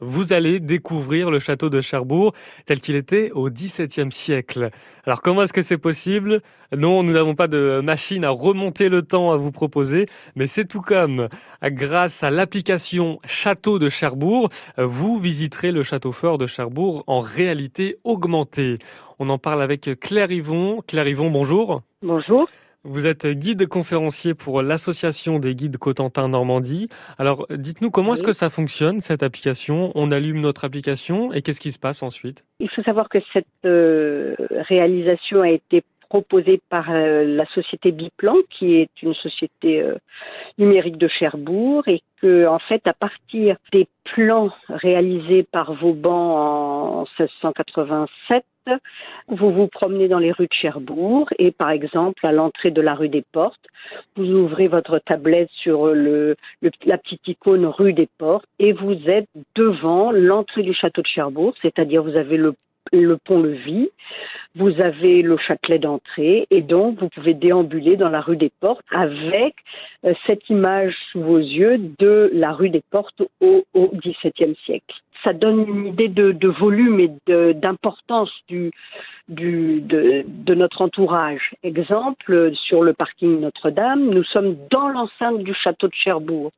vous allez découvrir le château de Cherbourg tel qu'il était au XVIIe siècle. Alors comment est-ce que c'est possible? Non, nous n'avons pas de machine à remonter le temps à vous proposer, mais c'est tout comme grâce à l'application Château de Cherbourg, vous visiterez le château fort de Cherbourg en réalité augmentée. On en parle avec Claire Yvon. Claire Yvon, bonjour. Bonjour. Vous êtes guide conférencier pour l'association des guides Cotentin Normandie. Alors, dites-nous comment est-ce que ça fonctionne cette application? On allume notre application et qu'est-ce qui se passe ensuite? Il faut savoir que cette euh, réalisation a été proposée par euh, la société Biplan, qui est une société euh, numérique de Cherbourg, et que, en fait, à partir des plans réalisés par Vauban en 1687, vous vous promenez dans les rues de Cherbourg et par exemple à l'entrée de la rue des Portes, vous ouvrez votre tablette sur la petite icône rue des Portes et vous êtes devant l'entrée du château de Cherbourg, c'est-à-dire vous avez le le pont-levis, vous avez le Châtelet d'entrée et donc vous pouvez déambuler dans la rue des Portes avec euh, cette image sous vos yeux de la rue des Portes au, XVIIe siècle. Ça donne une idée de, de volume et d'importance du, du, de, de, notre entourage. Exemple, sur le parking Notre-Dame, nous sommes dans l'enceinte du château de Cherbourg.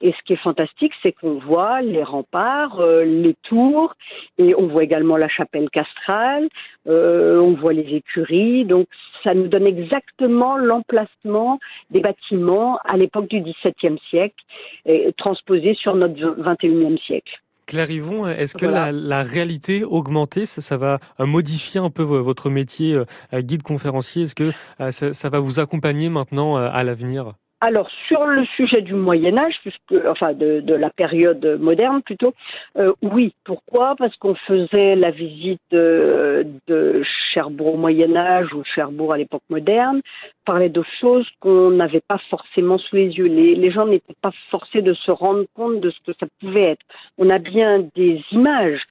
Et ce qui est fantastique, c'est qu'on voit les remparts, euh, les tours, et on voit également la chapelle castrale, euh, on voit les écuries. Donc, ça nous donne exactement l'emplacement des bâtiments à l'époque du XVIIe siècle, et, transposé sur notre XXIe siècle. Claire Yvon, est-ce que la, réalité augmentée, ça, va euh, modifier un peu votre métier guide conférencier? Est-ce que ça va vous accompagner maintenant à l'avenir? Alors sur le sujet du Moyen Âge, enfin de, la période moderne plutôt, euh, oui. Pourquoi? Parce qu'on faisait la visite de, de Cherbourg au Moyen Âge ou Cherbourg à l'époque moderne, parlait de choses qu'on n'avait pas forcément sous les yeux. Les, gens n'étaient pas forcés de se rendre compte de ce que ça pouvait être. On a bien des images,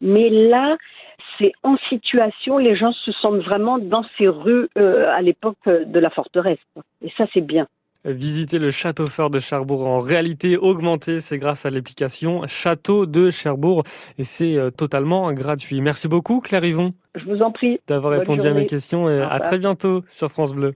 mais là, c'est en situation, les gens se sentent vraiment dans ces rues euh, à l'époque de la forteresse. Et ça, c'est bien. Visiter le château fort de Cherbourg en réalité augmentée, c'est grâce à l'application Château de Cherbourg et c'est euh, totalement gratuit. Merci beaucoup Claire Yvon. Je vous en prie. D'avoir répondu à mes questions et à très bientôt sur France Bleu.